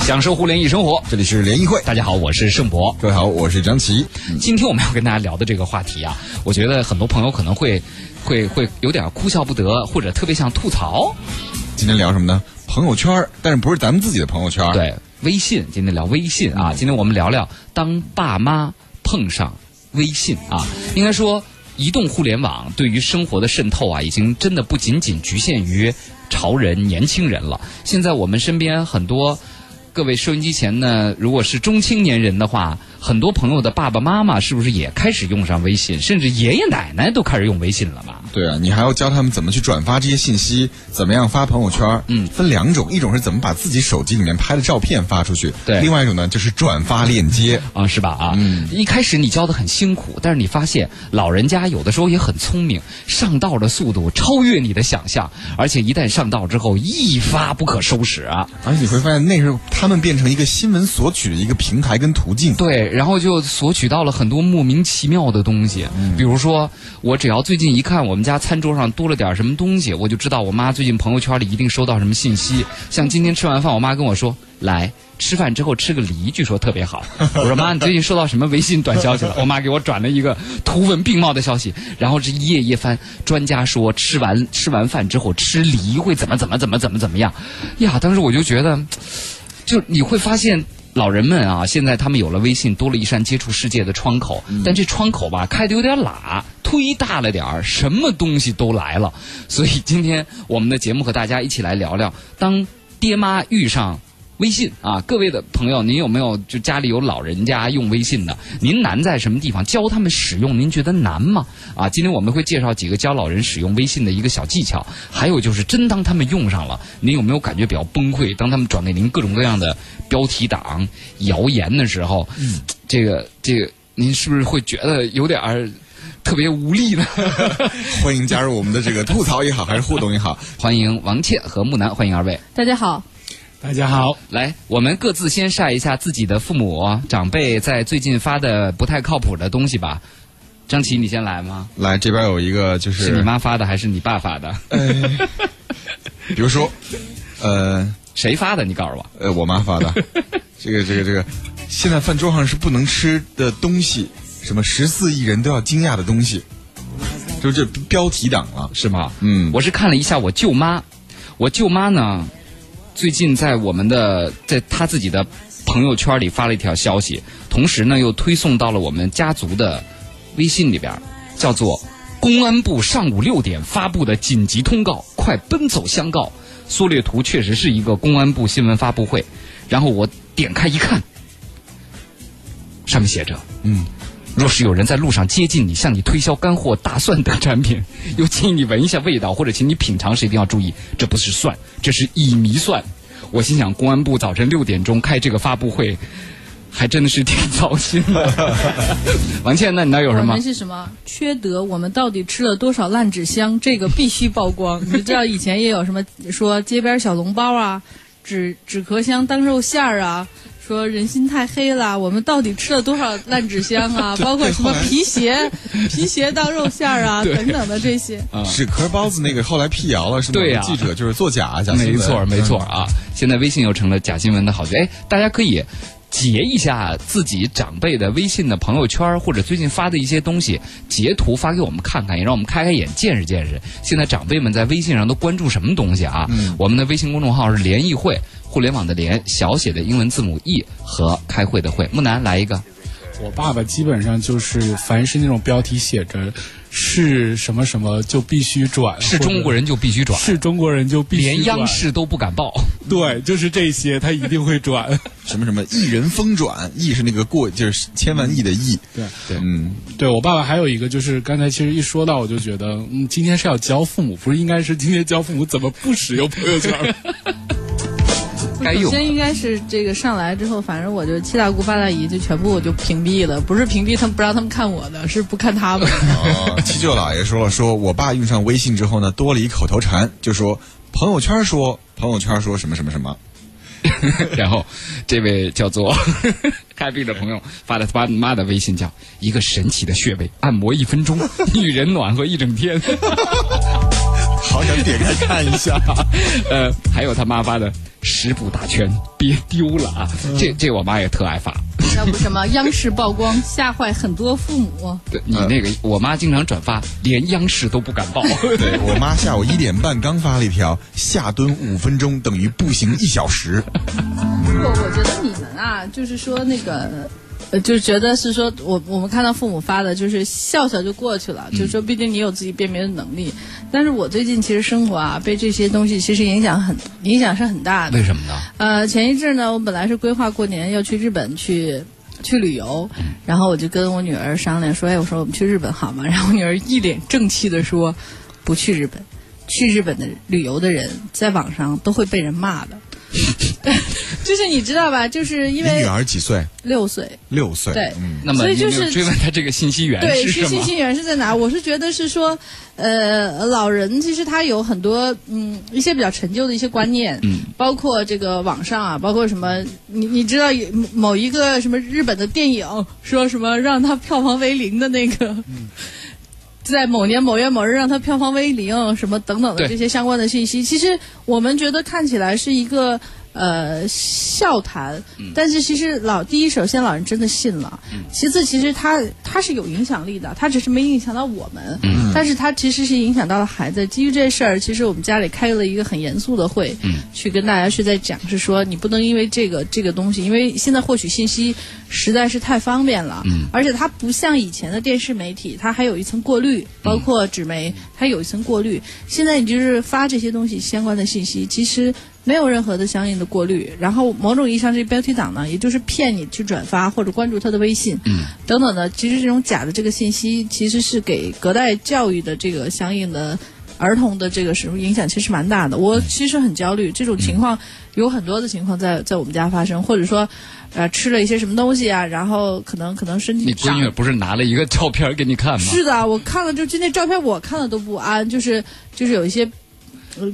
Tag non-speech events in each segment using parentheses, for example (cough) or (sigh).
享受互联易生活，这里是联谊会。大家好，我是盛博。各位好，我是张琪。今天我们要跟大家聊的这个话题啊，我觉得很多朋友可能会会会有点哭笑不得，或者特别想吐槽。今天聊什么呢？朋友圈，但是不是咱们自己的朋友圈？对，微信。今天聊微信啊。今天我们聊聊当爸妈碰上微信啊。应该说，移动互联网对于生活的渗透啊，已经真的不仅仅局限于潮人、年轻人了。现在我们身边很多。各位收音机前呢，如果是中青年人的话，很多朋友的爸爸妈妈是不是也开始用上微信？甚至爷爷奶奶都开始用微信了吧？对啊，你还要教他们怎么去转发这些信息，怎么样发朋友圈？嗯，分两种，一种是怎么把自己手机里面拍的照片发出去，对；另外一种呢，就是转发链接啊，是吧？啊，嗯，一开始你教的很辛苦，但是你发现老人家有的时候也很聪明，上道的速度超越你的想象，而且一旦上道之后，一发不可收拾啊！而且你会发现，那时候他们变成一个新闻索取的一个平台跟途径，对，然后就索取到了很多莫名其妙的东西，比如说，我只要最近一看我们家餐桌上多了点什么东西，我就知道我妈最近朋友圈里一定收到什么信息。像今天吃完饭，我妈跟我说：“来吃饭之后吃个梨，据说特别好。”我说：“妈，你最近收到什么微信短消息了？”我妈给我转了一个图文并茂的消息，然后这一页一翻，专家说吃完吃完饭之后吃梨会怎么怎么怎么怎么怎么样。呀，当时我就觉得。就你会发现，老人们啊，现在他们有了微信，多了一扇接触世界的窗口。但这窗口吧，开的有点喇，忒大了点儿，什么东西都来了。所以今天我们的节目和大家一起来聊聊，当爹妈遇上。微信啊，各位的朋友，您有没有就家里有老人家用微信的？您难在什么地方？教他们使用，您觉得难吗？啊，今天我们会介绍几个教老人使用微信的一个小技巧。还有就是，真当他们用上了，您有没有感觉比较崩溃？当他们转给您各种各样的标题党、谣言的时候，嗯这个这个，您是不是会觉得有点儿特别无力呢？(laughs) (laughs) 欢迎加入我们的这个吐槽也好，还是互动也好，欢迎王倩和木南，欢迎二位。大家好。大家好，来，我们各自先晒一下自己的父母长辈在最近发的不太靠谱的东西吧。张琪，你先来吗？来，这边有一个，就是是你妈发的还是你爸发的？比如说，呃，谁发的？你告诉我。呃，我妈发的。这个，这个，这个，现在饭桌上是不能吃的东西，什么十四亿人都要惊讶的东西，就这标题党了，是吗？嗯，我是看了一下我舅妈，我舅妈呢。最近在我们的在他自己的朋友圈里发了一条消息，同时呢又推送到了我们家族的微信里边，叫做“公安部上午六点发布的紧急通告，快奔走相告”。缩略图确实是一个公安部新闻发布会，然后我点开一看，上面写着：“嗯。”若是有人在路上接近你，向你推销干货大蒜等产品，又建议你闻一下味道，或者请你品尝时，一定要注意，这不是蒜，这是乙醚蒜。我心想，公安部早晨六点钟开这个发布会，还真的是挺操心的。(laughs) 王倩，那你那有什么？我们是什么？缺德！我们到底吃了多少烂纸箱？这个必须曝光。你知道以前也有什么说街边小笼包啊，纸纸壳箱当肉馅儿啊。说人心太黑了，我们到底吃了多少烂纸箱啊？(laughs) 包括什么皮鞋、(laughs) 皮鞋当肉馅儿啊，等等的这些。纸壳包子那个后来辟谣了，是吗？对呀，记者就是作假，假新闻。没错，没错啊！现在微信又成了假新闻的好去。哎，大家可以。截一下自己长辈的微信的朋友圈，或者最近发的一些东西，截图发给我们看看，也让我们开开眼，见识见识。现在长辈们在微信上都关注什么东西啊？我们的微信公众号是联谊会，互联网的联，小写的英文字母 E 和开会的会。木南来一个。我爸爸基本上就是，凡是那种标题写着是什么什么，就必须转。是中国人就必须转。是中国人就必须连央视都不敢报。对，就是这些，他一定会转。什么什么一人疯转，亿是那个过，就是千万亿的亿。对对，嗯，对我爸爸还有一个就是，刚才其实一说到，我就觉得，嗯，今天是要教父母，不是应该是今天教父母怎么不使用朋友圈。(laughs) 首先应该是这个上来之后，反正我就七大姑八大姨就全部我就屏蔽了，不是屏蔽他们不让他们看我的，是不看他们。(laughs) 七舅姥爷说了，说我爸用上微信之后呢，多了一口头禅，就说朋友圈说朋友圈说什么什么什么。(laughs) 然后这位叫做 (laughs) 开闭的朋友发的他妈的微信叫一个神奇的穴位，按摩一分钟，女人暖和一整天。好想点开看一下。(laughs) 呃，还有他妈发的食补大全，别丢了啊！这这我妈也特爱发。要不什么央视曝光吓坏很多父母。对你那个，我妈经常转发，连央视都不敢报。(laughs) 对我妈下午一点半刚发了一条：下蹲五分钟等于步行一小时。不，我觉得你们啊，就是说那个。呃，就觉得是说，我我们看到父母发的，就是笑笑就过去了，就是说，毕竟你有自己辨别的能力。但是我最近其实生活啊，被这些东西其实影响很，影响是很大的。为什么呢？呃，前一阵呢，我本来是规划过年要去日本去去旅游，然后我就跟我女儿商量说，哎，我说我们去日本好吗？(laughs) 然后我女儿一脸正气的说，不去日本，去日本的旅游的人在网上都会被人骂的。(laughs) 就是你知道吧？就是因为女儿几岁？六岁。六岁。对，那么所以就是追问他这个信息源对，是什么？信息源是在哪？我是觉得是说，呃，老人其实他有很多嗯一些比较陈旧的一些观念，嗯，包括这个网上啊，包括什么，你你知道有某一个什么日本的电影说什么让他票房为零的那个。在某年某月某日让它票房为零，什么等等的这些相关的信息，其实我们觉得看起来是一个呃笑谈，但是其实老第一，首先老人真的信了，其次其实他他是有影响力的，他只是没影响到我们，但是他其实是影响到了孩子。基于这事儿，其实我们家里开了一个很严肃的会，去跟大家是在讲，是说你不能因为这个这个东西，因为现在获取信息实在是太方便了，而且它不像以前的电视媒体，它还有一层过滤，包括纸媒，它有一层过滤。现在你就是发这些东西相关的信息，其实没有任何的相应的过滤，然后某种意义上这标题党呢，也就是骗你去转发或者关注他的微信，嗯等等的。其实这种假的这个信息，其实是给隔代教育的这个相应的。儿童的这个时候影响其实蛮大的，我其实很焦虑。这种情况有很多的情况在在我们家发生，或者说，呃，吃了一些什么东西啊，然后可能可能身体你闺女不是拿了一个照片给你看吗？是的，我看了就就那照片，我看了都不安，就是就是有一些，呃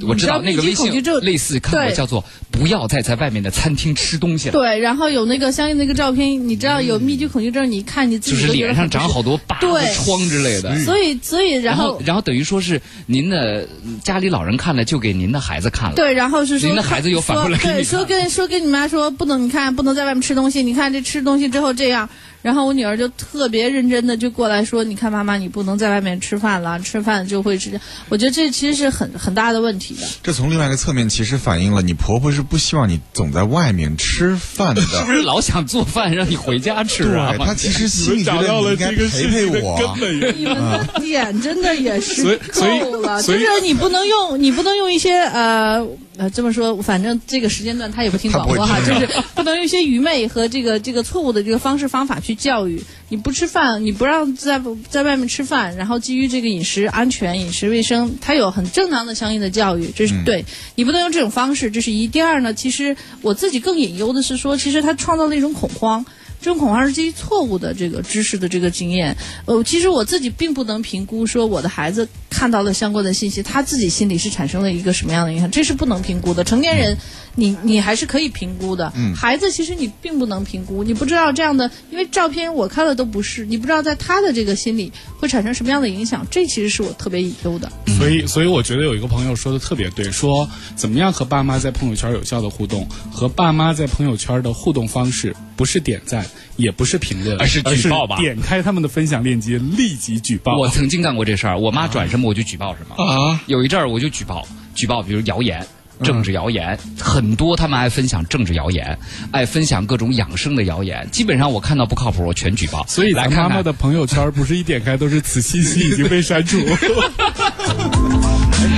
我知道那个微信恐惧症类似看过，叫做“不要再在外面的餐厅吃东西了”，对，然后有那个相应的一个照片，你知道有密集恐惧症，你看你自己就是脸上长好多疤、对疮之类的。所以所以然然后然后等于说是您的家里老人看了，就给您的孩子看了。对，然后是说您的孩子又反过来对，说跟说跟你妈说不能，你看不能在外面吃东西，你看这吃东西之后这样。然后我女儿就特别认真的就过来说，你看妈妈，你不能在外面吃饭了，吃饭就会是这样。我觉得这其实是很很大的问题的。这从另外一个侧面其实反映了你婆婆是不希望你总在外面吃饭的。是 (laughs) 不是老想做饭让你回家吃啊？对，她 (laughs) 其实心里觉找到了得你应该这个陪陪我。你们的点真的也是所以所以够了，所以就是你不能用，你不能用一些呃呃这么说，反正这个时间段他也不听广播哈，就是不能用一些愚昧和这个这个错误的这个方式方法去教育。你不吃饭，你不让在在外面吃饭，然后基于这个饮食安全、饮食卫生，他有很正当的相应的教育，这是对。你不能用这种方式，这是一。第二呢，其实我自己更隐忧的是说，其实他创造了一种恐慌。这种恐慌是基于错误的这个知识的这个经验。呃，其实我自己并不能评估说我的孩子看到了相关的信息，他自己心里是产生了一个什么样的影响，这是不能评估的。成年人，你你还是可以评估的。孩子其实你并不能评估，你不知道这样的，因为照片我看了都不是，你不知道在他的这个心里会产生什么样的影响，这其实是我特别隐忧的。所以，所以我觉得有一个朋友说的特别对，说怎么样和爸妈在朋友圈有效的互动，和爸妈在朋友圈的互动方式不是点赞，也不是评论，而是举报吧点开他们的分享链接，立即举报。我曾经干过这事儿，我妈转什么我就举报什么。啊，有一阵儿我就举报，举报比如谣言。政治谣言、很多，他们爱分享政治谣言，爱分享各种养生的谣言。基本上我看到不靠谱，我全举报。所以来看看咱妈妈的朋友圈不是一点开都是此信息已经被删除。(laughs)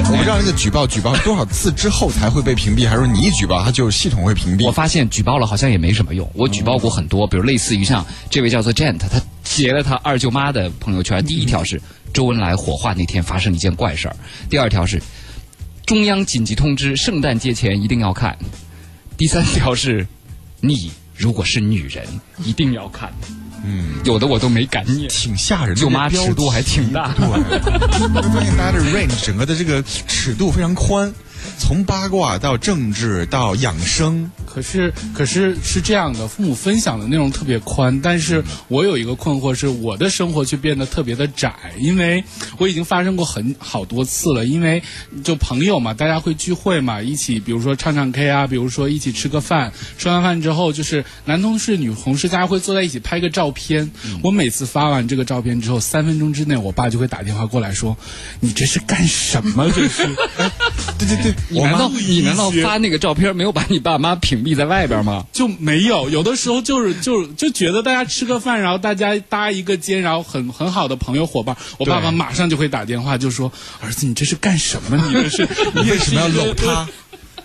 我不知道那个举报举报多少次之后才会被屏蔽，还是说你一举报他就系统会屏蔽？我发现举报了好像也没什么用。我举报过很多，比如类似于像这位叫做 Gent，他截了他二舅妈的朋友圈，第一条是周恩来火化那天发生一件怪事儿，第二条是中央紧急通知，圣诞节前一定要看，第三条是你如果是女人一定要看。嗯，有的我都没敢念。挺吓人的，舅妈尺度还挺大。标题对，我会发现大家的 range 整个的这个尺度非常宽，从八卦到政治到养生，可是，可是是这样的，父母分享的内容特别宽，但是我有一个困惑是，我的生活却变得特别的窄，因为我已经发生过很好多次了，因为就朋友嘛，大家会聚会嘛，一起，比如说唱唱 K 啊，比如说一起吃个饭，吃完饭之后，就是男同事、女同事，大家会坐在一起拍个照片。我每次发完这个照片之后，三分钟之内，我爸就会打电话过来说：“你这是干什么？这是？”对 (laughs) 对 (laughs) 对，你难道你难道发那个照片没有把你爸妈屏蔽在外边吗？就没有，有的时候就是就就觉得大家吃个饭，然后大家搭一个肩，然后很很好的朋友伙伴，我爸爸马上就会打电话就说：“儿子，你这是干什么？你这是 (laughs) 你为什么要搂他？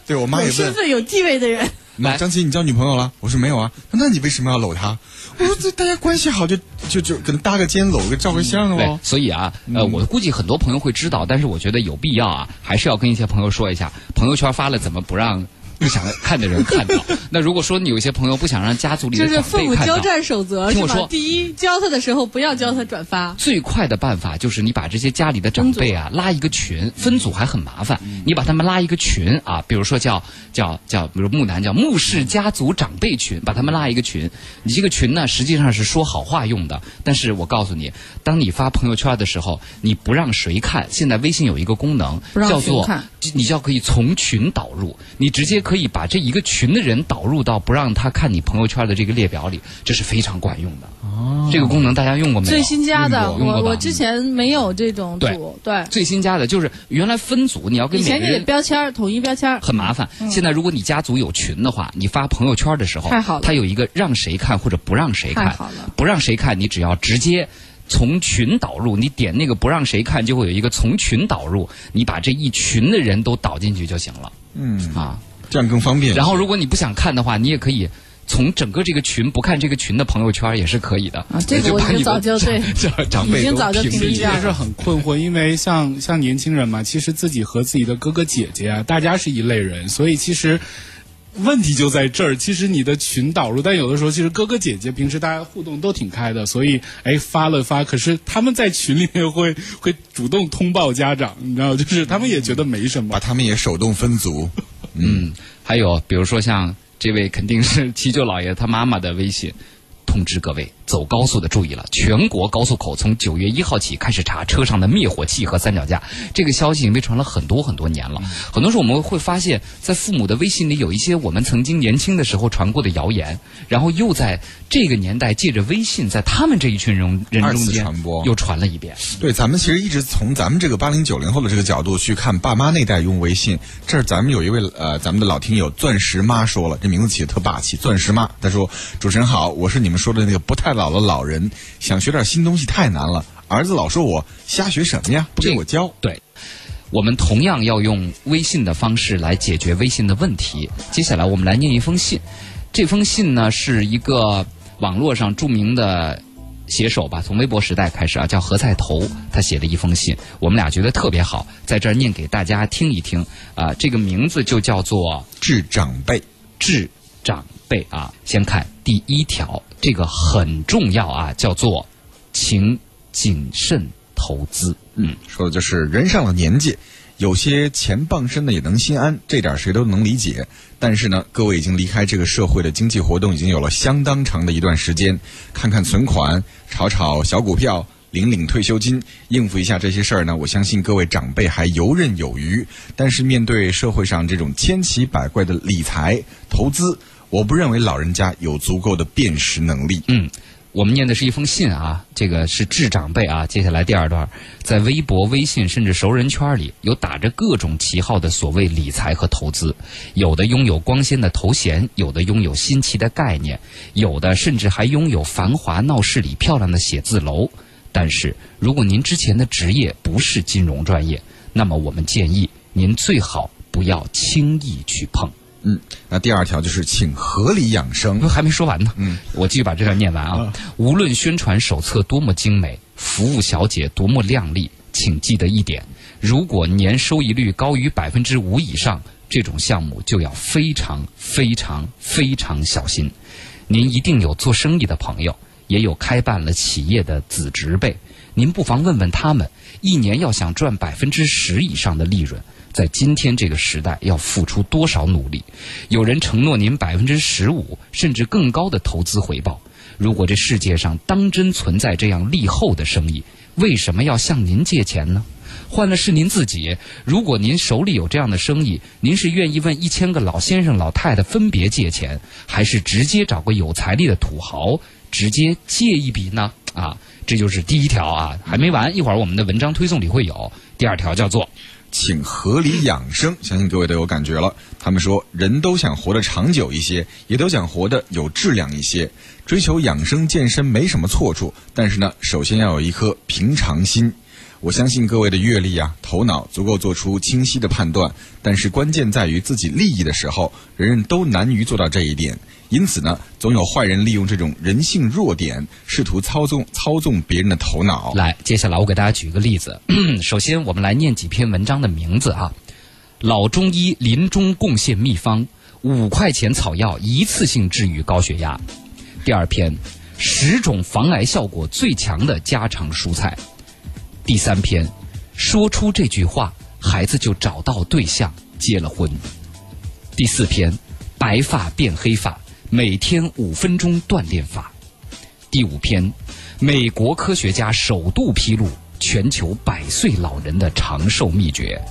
对我妈也有身，份有地位的人，来张琪，你交女朋友了？我说没有啊。那你为什么要搂她？我说这大家关系好就就就可能搭个肩搂个照个相对哦，。所以啊，呃，我估计很多朋友会知道，但是我觉得有必要啊，还是要跟一些朋友说一下，朋友圈发了怎么不让不想看的人看到？(laughs) 那如果说你有一些朋友不想让家族里的长父母交辈看到，战守则是吧听我说？第一，教他的时候不要教他转发，最快的办法就是你把这些家里的长辈啊拉一个群，分组还很麻烦，你把他们拉一个群啊，比如说叫叫叫，比如木南叫木氏家族长辈群，把他们拉一个群。你这个群呢，实际上是说好话用的，但是我告诉你，当你发朋友圈的时候，你不让谁看，现在微信有一个功能叫做你就可以从群导入，你直接可以把这一个群的人导入到不让他看你朋友圈的这个列表里，这是非常管用的。哦，这个功能大家用过没有？最新加的，我我之前没有这种组，对，最新加的就是原来分组，你要跟以前就得每个人标签儿统一标签儿，很麻烦。现在如果你家族有群的话，你发朋友圈的时候，太好了。它有一个让谁看或者不让谁看。太好了，不让谁看，你只要直接。从群导入，你点那个不让谁看，就会有一个从群导入，你把这一群的人都导进去就行了。嗯，啊。这样更方便。然后如果你不想看的话，你也可以从整个这个群不看这个群的朋友圈也是可以的。啊这个我已经就把你的早就对 (laughs) 长长辈都已经早就其实很困惑，因为像像年轻人嘛，其实自己和自己的哥哥姐姐啊，大家是一类人，所以其实。问题就在这儿，其实你的群导入，但有的时候其实哥哥姐姐平时大家互动都挺开的，所以哎发了发，可是他们在群里面会 (laughs) 会主动通报家长，你知道，就是他们也觉得没什么把。他们也手动分组，(laughs) 嗯，还有比如说像这位肯定是七舅姥爷他妈妈的微信。通知各位，走高速的注意了！全国高速口从九月一号起开始查车上的灭火器和三脚架。这个消息已经被传了很多很多年了。很多时候我们会发现，在父母的微信里有一些我们曾经年轻的时候传过的谣言，然后又在这个年代借着微信，在他们这一群人人中间传播又传了一遍。对，咱们其实一直从咱们这个八零九零后的这个角度去看爸妈那代用微信。这儿咱们有一位呃，咱们的老听友钻石妈说了，这名字起的特霸气，钻石妈。她说：“主持人好，我是你们说的那个不太老的老人，想学点新东西太难了，儿子老说我瞎学什么呀，不给我教。对，我们同样要用微信的方式来解决微信的问题。接下来我们来念一封信，这封信呢是一个网络上著名的写手吧，从微博时代开始啊，叫何菜头，他写的一封信，我们俩觉得特别好，在这儿念给大家听一听。啊、这个名字就叫做致长辈，致长辈啊。先看第一条，这个很重要啊，叫做请谨慎投资。嗯。说的就是人上了年纪，有些钱傍身的也能心安，这点谁都能理解。但是呢，各位已经离开这个社会的经济活动已经有了相当长的一段时间，看看存款，炒炒小股票。领领退休金，应付一下这些事儿呢，我相信各位长辈还游刃有余。但是面对社会上这种千奇百怪的理财投资，我不认为老人家有足够的辨识能力。嗯，我们念的是一封信啊，这个是致长辈啊。接下来第二段，在微博、微信甚至熟人圈里，有打着各种旗号的所谓理财和投资，有的拥有光鲜的头衔，有的拥有新奇的概念，有的甚至还拥有繁华闹市里漂亮的写字楼。但是，如果您之前的职业不是金融专业，那么我们建议您最好不要轻易去碰。嗯，那第二条就是请合理养生。还没说完呢。嗯，我继续把这段念完啊。无论宣传手册多么精美，服务小姐多么靓丽，请记得一点：如果年收益率高于百分之五以上，这种项目就要非常非常非常小心。您一定有做生意的朋友，也有开办了企业的子侄辈，您不妨问问他们，一年要想赚百分之十以上的利润，在今天这个时代要付出多少努力。有人承诺您百分之十五甚至更高的投资回报。如果这世界上当真存在这样利厚的生意，为什么要向您借钱呢？换了是您自己，如果您手里有这样的生意，您是愿意问一千个老先生老太太分别借钱，还是直接找个有财力的土豪直接借一笔呢？啊，这就是第一条啊，还没完，一会儿我们的文章推送里会有。第二条叫做。请合理养生，相信各位都有感觉了。他们说，人都想活得长久一些，也都想活得有质量一些。追求养生健身没什么错处，但是呢，首先要有一颗平常心。我相信各位的阅历啊，头脑足够做出清晰的判断，但是关键在于自己利益的时候，人人都难于做到这一点。因此呢，总有坏人利用这种人性弱点，试图操纵操纵别人的头脑。来，接下来我给大家举一个例子。首先，我们来念几篇文章的名字啊。老中医临终贡献秘方：五块钱草药一次性治愈高血压。第二篇，十种防癌效果最强的家常蔬菜。第三篇，说出这句话，孩子就找到对象，结了婚。第四篇，白发变黑发，每天五分钟锻炼法。第五篇，美国科学家首度披露全球百岁老人的长寿秘诀。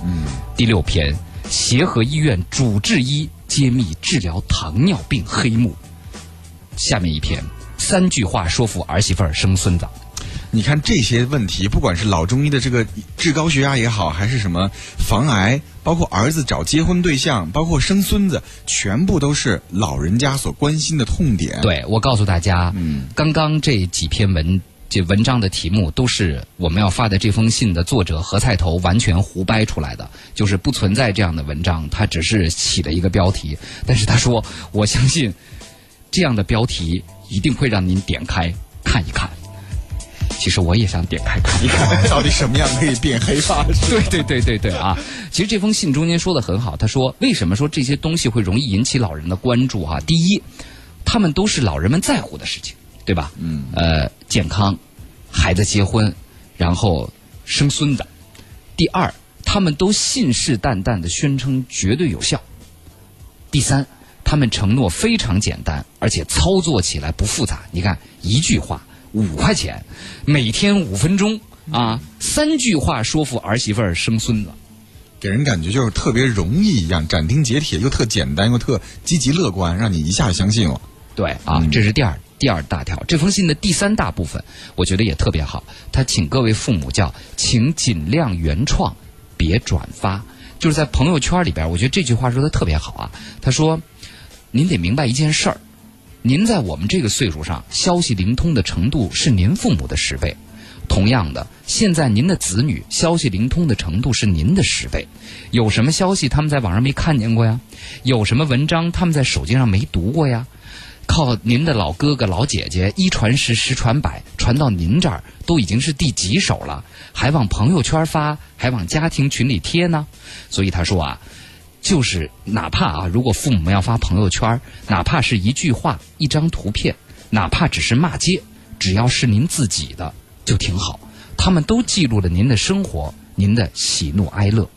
第六篇，协和医院主治医揭秘治疗糖尿病黑幕。下面一篇，三句话说服儿媳妇儿生孙子。你看这些问题，不管是老中医的这个治高血压也好，还是什么防癌，包括儿子找结婚对象，包括生孙子，全部都是老人家所关心的痛点。对，我告诉大家，嗯，刚刚这几篇文这文章的题目都是我们要发的这封信的作者何菜头完全胡掰出来的，就是不存在这样的文章，他只是起了一个标题。但是他说，我相信这样的标题一定会让您点开看一看。其实我也想点开看一看，(laughs) 到底什么样可以变黑发？对对对对对啊！其实这封信中间说的很好，他说为什么说这些东西会容易引起老人的关注？哈，第一，他们都是老人们在乎的事情，对吧？嗯。呃，健康，孩子结婚，然后生孙子。第二，他们都信誓旦旦的宣称绝对有效。第三，他们承诺非常简单，而且操作起来不复杂。你看，一句话。五块钱，每天五分钟啊，三句话说服儿媳妇儿生孙子，给人感觉就是特别容易一样，斩钉截铁又特简单又特积极乐观，让你一下就相信了。对啊，这是第二第二大条。这封信的第三大部分，我觉得也特别好。他请各位父母叫，请尽量原创，别转发。就是在朋友圈里边，我觉得这句话说的特别好啊。他说：“您得明白一件事儿。”您在我们这个岁数上，消息灵通的程度是您父母的十倍。同样的，现在您的子女消息灵通的程度是您的十倍。有什么消息他们在网上没看见过呀？有什么文章他们在手机上没读过呀？靠您的老哥哥老姐姐一传十十传百，传到您这儿都已经是第几手了？还往朋友圈发，还往家庭群里贴呢？所以他说啊。就是哪怕啊，如果父母要发朋友圈，哪怕是一句话、一张图片，哪怕只是骂街，只要是您自己的就挺好。他们都记录了您的生活、您的喜怒哀乐。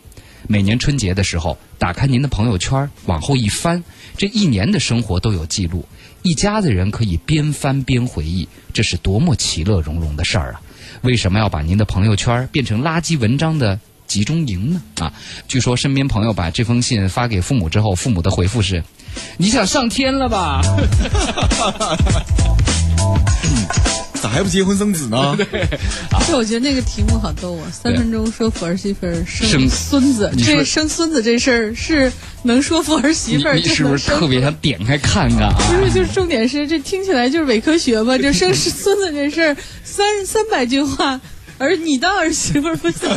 每年春节的时候，打开您的朋友圈，往后一翻，这一年的生活都有记录。一家子人可以边翻边回忆，这是多么其乐融融的事儿啊！为什么要把您的朋友圈变成垃圾文章的？集中营呢？啊，据说身边朋友把这封信发给父母之后，父母的回复是：“你想上天了吧？” (laughs) 咋还不结婚生子呢？(laughs) 对就我觉得那个题目好逗啊！三分钟说服儿媳妇生孙子，这生孙子这事儿是能说服儿媳妇儿？你是不是特别想点开看看啊？不是，就是重点是这听起来就是伪科学吧？就生 (laughs) 孙子这事儿，三三百句话。而你当儿媳妇儿不想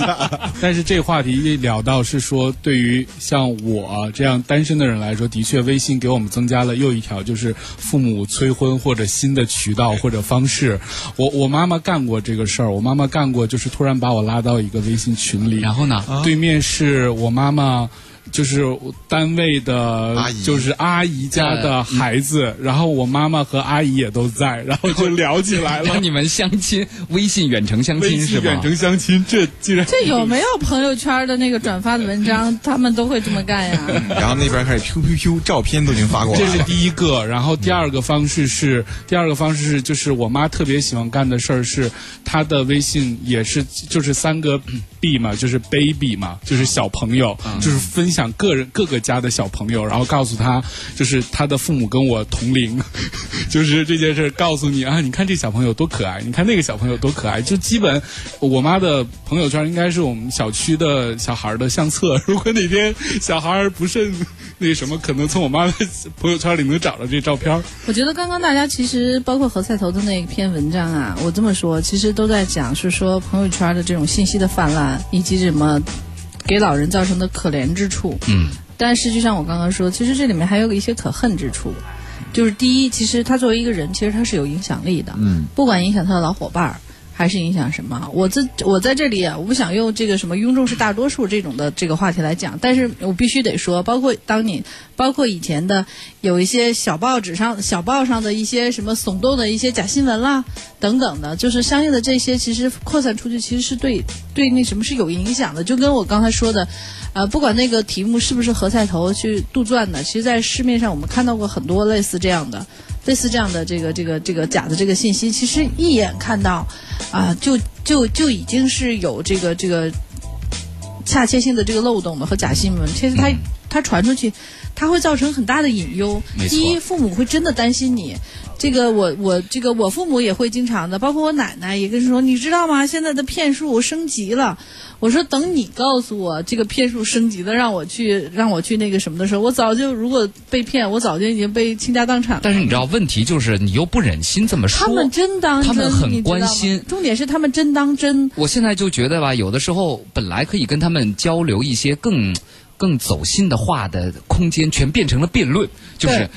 (laughs) 但是这个话题一聊到是说，对于像我这样单身的人来说，的确微信给我们增加了又一条，就是父母催婚或者新的渠道或者方式。我我妈妈干过这个事儿，我妈妈干过，就是突然把我拉到一个微信群里，然后呢，对面是我妈妈。就是单位的阿姨，就是阿姨家的孩子，然后我妈妈和阿姨也都在，(laughs) 然后就聊起来了。你们相亲，微信远程相亲是吧？远程相亲，这竟然这有没有朋友圈的那个转发的文章，(laughs) 他们都会这么干呀？(laughs) 然后那边开始 Q Q Q 照片都已经发过来这是。第一个，然后第二个方式是，第二个方式是，就是我妈特别喜欢干的事儿是，她的微信也是就是三个 B 嘛，就是 baby 嘛，就是小朋友，就是分享个人各个家的小朋友，然后告诉他，就是他的父母跟我同龄，(laughs) 就是这件事告诉你啊，你看这小朋友多可爱，你看那个小朋友多可爱，就基本我妈的朋友圈应该是我们小区的小孩的相册，如果哪天小孩不慎 (laughs) 那什么，可能从我妈的朋友圈里能找到这照片。我觉得刚刚大家其实包括何菜头的那篇文章啊，我这么说，其实都在讲是说朋友圈的这种信息的泛滥，以及什么给老人造成的可怜之处。嗯，但是就像我刚刚说，其实这里面还有一些可恨之处。就是第一，其实他作为一个人，其实他是有影响力的。嗯，不管影响他的老伙伴儿，还是影响什么，我这我在这里啊，我不想用这个什么庸众是大多数这种的这个话题来讲，但是我必须得说，包括当你，包括以前的有一些小报纸上、小报上的一些什么耸动的一些假新闻啦等等的，就是相应的这些，其实扩散出去，其实是对对那什么是有影响的，就跟我刚才说的。呃，不管那个题目是不是何菜头去杜撰的，其实，在市面上我们看到过很多类似这样的、类似这样的这个这个这个假的这个信息，其实一眼看到，啊、就就就已经是有这个这个恰切性的这个漏洞的和假新闻。其实它、它传出去，它会造成很大的隐忧第一，父母会真的担心你。这个我我这个我父母也会经常的，包括我奶奶也跟说，你知道吗？现在的骗术升级了。我说等你告诉我这个骗术升级的，让我去让我去那个什么的时候，我早就如果被骗，我早就已经被倾家荡产了。但是你知道，问题就是你又不忍心这么说。他们真当真，他们很关心重点是他们真当真。我现在就觉得吧，有的时候本来可以跟他们交流一些更更走心的话的空间，全变成了辩论。就是对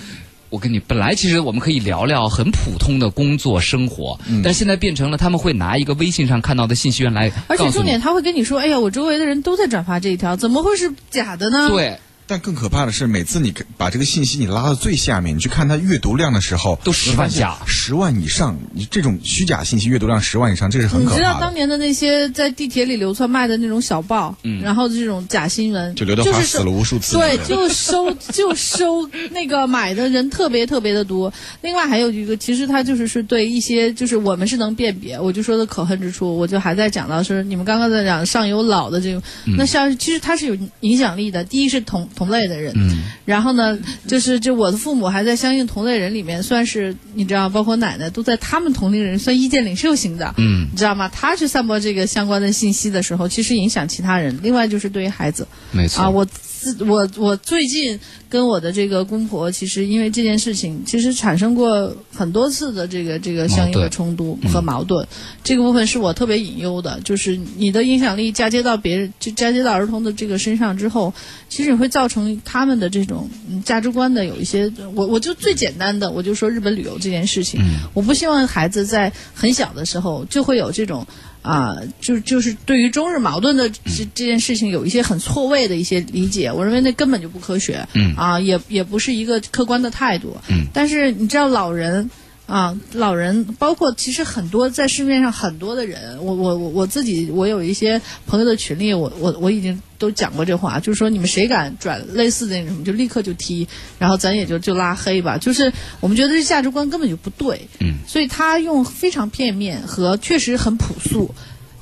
我跟你本来其实我们可以聊聊很普通的工作生活，嗯但现在变成了他们会拿一个微信上看到的信息源来而且重点，。他会跟你说：“哎呀，我周围的人都在转发这一条，怎么会是假的呢？”，对，但更可怕的是，每次你把这个信息你拉到最下面，你去看它阅读量的时候，都10万加十万以上，你这种虚假信息阅读量十万以上，这是很你知道。当年的那些在地铁里流窜卖的那种小报，嗯然后这种假新闻，就刘德华死了无数次对，就收就收那个买的人特别特别的多。另外还有一个，其实他就是是对一些就是我们是能辨别，我就说的可恨之处，我就还在讲到是你们刚刚在讲上有老的这种，嗯那像其实它是有影响力的。第一是同同类的人，嗯，然后呢，就是就我的父母还在相应同类人里面，算是你知道，包括奶奶都在他们同龄人算意见领袖型的，嗯，你知道吗？他去散播这个相关的信息的时候，其实影响其他人。另外就是对于孩子没错啊，我自我我最近跟我的这个公婆，其实因为这件事情，其实产生过很多次的这个这个相应的冲突和矛盾。这个部分是我特别隐忧的，就是你的影响力嫁接到别人，就嫁接到儿童的这个身上之后，其实也会造成他们的这种嗯价值观的有一些，我我就最简单的，我就说日本旅游这件事情，我不希望孩子在很小的时候就会有这种。啊，就就是对于中日矛盾的这这件事情有一些很错位的一些理解，我认为那根本就不科学，嗯啊，也也不是一个客观的态度，嗯，但是你知道老人。啊，老人包括其实很多在市面上很多的人，我我我我自己我有一些朋友的群里，我我我已经都讲过这话，就是说你们谁敢转类似的那种，就立刻就踢，然后咱也就就拉黑吧。就是我们觉得这价值观根本就不对，嗯，所以他用非常片面和确实很朴素。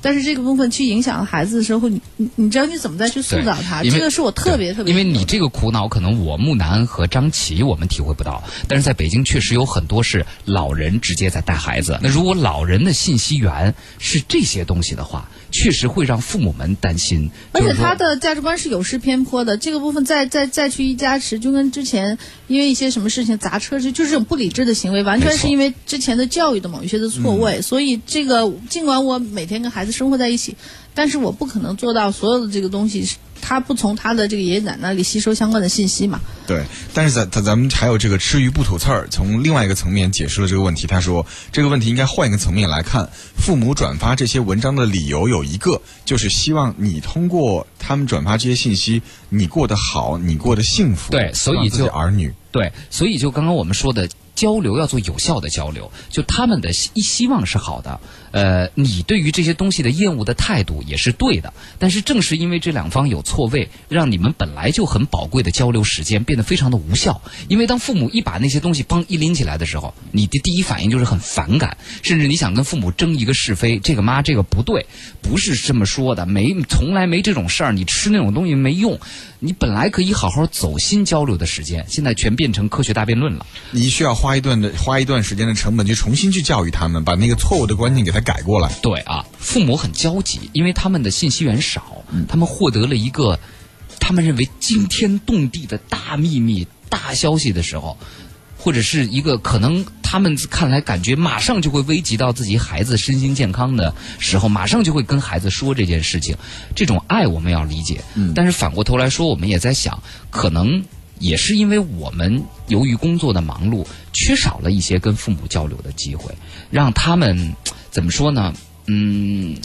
但是这个部分去影响了孩子的时候，你你你知道你怎么再去塑造他？这个是我特别特别因为你这个苦恼，可能我木南和张琪我们体会不到，但是在北京确实有很多是老人直接在带孩子。那如果老人的信息源是这些东西的话，确实会让父母们担心。而且他的价值观是有失偏颇的，这个部分再再再去一加持，就跟之前因为一些什么事情砸车，就就是这种不理智的行为，完全是因为之前的教育的某一些的错位。所以这个尽管我每天跟孩子子生活在一起，但是我不可能做到所有的这个东西，他不从他的这个爷爷奶奶那里吸收相关的信息嘛。对，但是咱咱咱们还有这个吃鱼不吐刺儿，从另外一个层面解释了这个问题。他说这个问题应该换一个层面来看，父母转发这些文章的理由有一个，就是希望你通过他们转发这些信息，你过得好，你过得幸福。对所以就儿女。对，所以就刚刚我们说的交流要做有效的交流，就他们的希希望是好的，呃，你对于这些东西的厌恶的态度也是对的，但是正是因为这两方有错位，让你们本来就很宝贵的交流时间变得非常的无效。因为当父母一把那些东西帮一拎起来的时候，你的第一反应就是很反感，甚至你想跟父母争一个是非，这个妈这个不对，不是这么说的，没从来没这种事儿，你吃那种东西没用，你本来可以好好走心交流的时间，现在全变成科学大辩论了。你需要花花一段的花一段时间的成本去重新去教育他们，把那个错误的观念给他改过来。对啊，父母很焦急，因为他们的信息源少，他们获得了一个他们认为惊天动地的大秘密、大消息的时候，或者是一个可能他们看来感觉马上就会危及到自己孩子身心健康的时候，马上就会跟孩子说这件事情。这种爱我们要理解，但是反过头来说，我们也在想，可能也是因为我们由于工作的忙碌，缺少了一些跟父母交流的机会，让他们怎么说呢？嗯，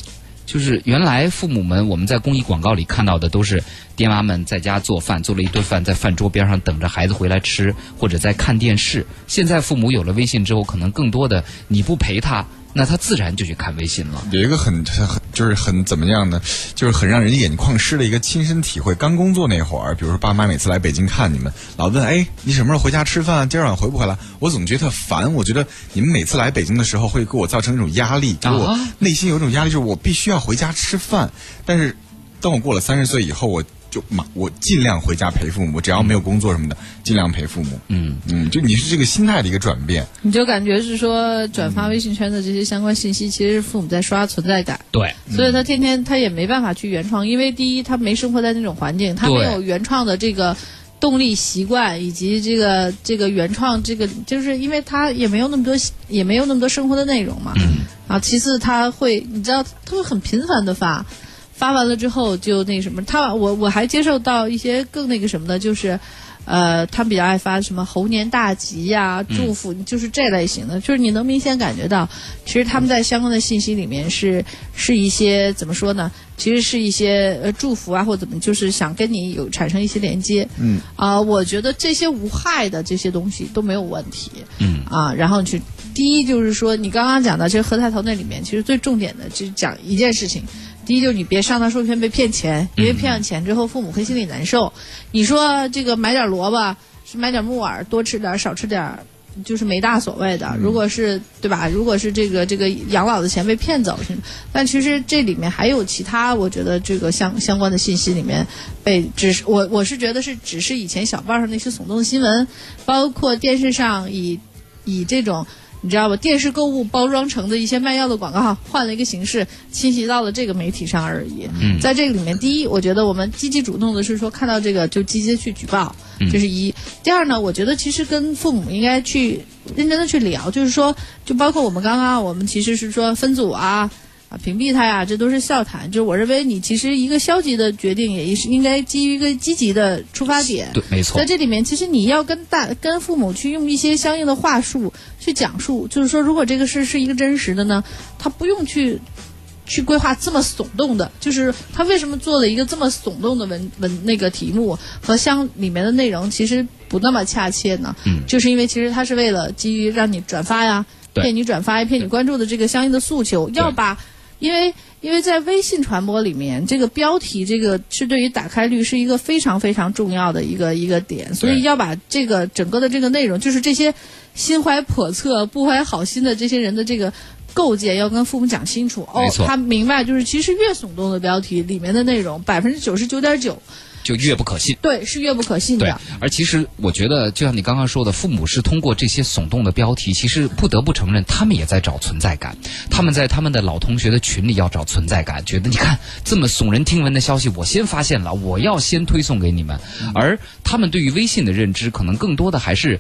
就是原来父母们我们在公益广告里看到的都是爹妈们在家做饭，做了一顿饭在饭桌边上等着孩子回来吃，或者在看电视。现在父母有了微信之后，可能更多的你不陪他，那他自然就去看微信了。有一个很很就是很怎么样呢？就是很让人眼眶湿的一个亲身体会。刚工作那会儿，比如说爸妈每次来北京看你们，老问哎你什么时候回家吃饭？今儿晚上回不回来？我总觉得特烦。我觉得你们每次来北京的时候会给我造成一种压力，给我啊内心有一种压力，就是我必须要回家吃饭。但是当我过了三十岁以后，我就嘛我尽量回家陪父母，只要没有工作什么的，尽量陪父母。嗯嗯，就你是这个心态的一个转变。你就感觉是说转发微信圈的这些相关信息，其实是父母在刷存在感。对，所以他天天他也没办法去原创，因为第一他没生活在那种环境，他没有原创的这个动力、习惯以及这个这个原创这个，就是因为他也没有那么多也没有那么多生活的内容嘛。嗯啊，其次他会，你知道他会很频繁的发，发完了之后就那什么，他我我还接受到一些更那个什么的，就是。呃，他们比较爱发什么猴年大吉呀、祝福，就是这类型的，就是你能明显感觉到，其实他们在相关的信息里面是是一些怎么说呢？其实是一些呃祝福啊，或者怎么，就是想跟你有产生一些连接。嗯，啊、我觉得这些无害的这些东西都没有问题。嗯啊，然后去第一就是说，你刚刚讲的其实何太头那里面，其实最重点的就是讲一件事情。第一就是你别上当受骗被骗钱，因为骗了钱之后父母会心里难受。你说这个买点萝卜是买点木耳，多吃点儿少吃点儿，就是没大所谓的。如果是对吧？如果是这个这个养老的钱被骗走，是但其实这里面还有其他，我觉得这个相相关的信息里面被只是我我是觉得是只是以前小报上那些耸动新闻，包括电视上以以这种。你知道吧？电视购物包装成的一些卖药的广告，换了一个形式，侵袭到了这个媒体上而已。嗯在这个里面，第一，我觉得我们积极主动的是说，看到这个就积极的去举报，这是一。第二呢，我觉得其实跟父母应该去认真的去聊，就是说，就包括我们刚刚我们其实是说分组啊。啊，屏蔽他呀，这都是笑谈。就是我认为你其实一个消极的决定，也是应该基于一个积极的出发点。对，没错在。这里面，其实你要跟大跟父母去用一些相应的话术去讲述，就是说，如果这个事是一个真实的呢，他不用去去规划这么耸动的，就是他为什么做了一个这么耸动的文文那个题目和相里面的内容其实不那么恰切呢？嗯就是因为其实他是为了基于让你转发呀，骗你转发呀，骗你关注的这个相应的诉求，要把。因为因为在微信传播里面，这个标题这个是对于打开率是一个非常非常重要的一个一个点，所以要把这个整个的这个内容，就是这些心怀叵测、不怀好心的这些人的这个构建，要跟父母讲清楚。哦他明白，就是其实越耸动的标题里面的内容，百分之九十九点九，就越不可信。对，是越不可信对的。，而其实我觉得，就像你刚刚说的，父母是通过这些耸动的标题，其实不得不承认，他们也在找存在感。他们在他们的老同学的群里要找存在感，觉得你看这么耸人听闻的消息，我先发现了，我要先推送给你们。而他们对于微信的认知，可能更多的还是。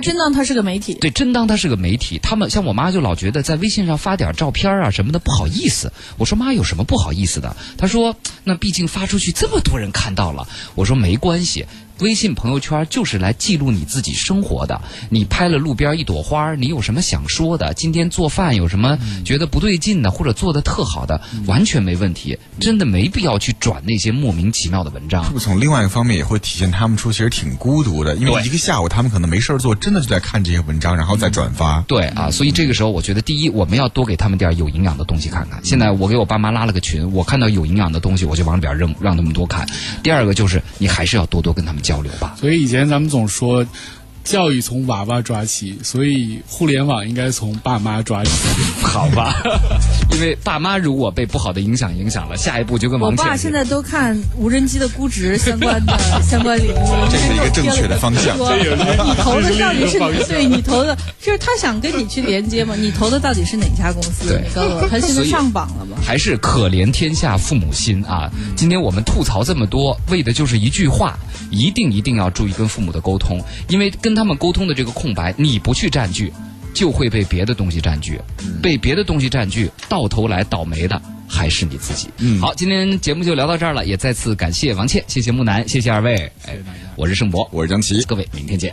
真当他是个媒体，对，真当他是个媒体。他们像我妈就老觉得在微信上发点照片啊什么的不好意思。我说妈有什么不好意思的？她说那毕竟发出去这么多人看到了。我说没关系。微信朋友圈就是来记录你自己生活的。你拍了路边一朵花，你有什么想说的？今天做饭有什么觉得不对劲的，或者做的特好的，完全没问题。真的没必要去转那些莫名其妙的文章。是不是从另外一个方面也会体现他们出其实挺孤独的？因为一个下午他们可能没事儿做，真的就在看这些文章，然后再转发。对啊，所以这个时候，我觉得第一，我们要多给他们点儿有营养的东西看看。现在我给我爸妈拉了个群，我看到有营养的东西，我就往里边扔，让他们多看。第二个就是，你还是要多多跟他们交流吧。所以以前咱们总说，教育从娃娃抓起，所以互联网应该从爸妈抓起。(laughs) 好吧，因为爸妈如果被不好的影响影响了，下一步就跟我王倩爸现在都看无人机的估值相关的 (laughs) 相关领域，这是一个正确的方向你投的到底是对你投的，就是他想跟你去连接嘛？你投的到底是哪家公司？对你告诉我，他现在上榜了吗？还是可怜天下父母心啊！今天我们吐槽这么多，为的就是一句话：一定一定要注意跟父母的沟通，因为跟他们沟通的这个空白，你不去占据，就会被别的东西占据，被别的东西占据，到头来倒霉的还是你自己。嗯好，今天节目就聊到这儿了，也再次感谢王倩，谢谢木南，谢谢二位，哎，我是盛博，我是张琪。各位明天见。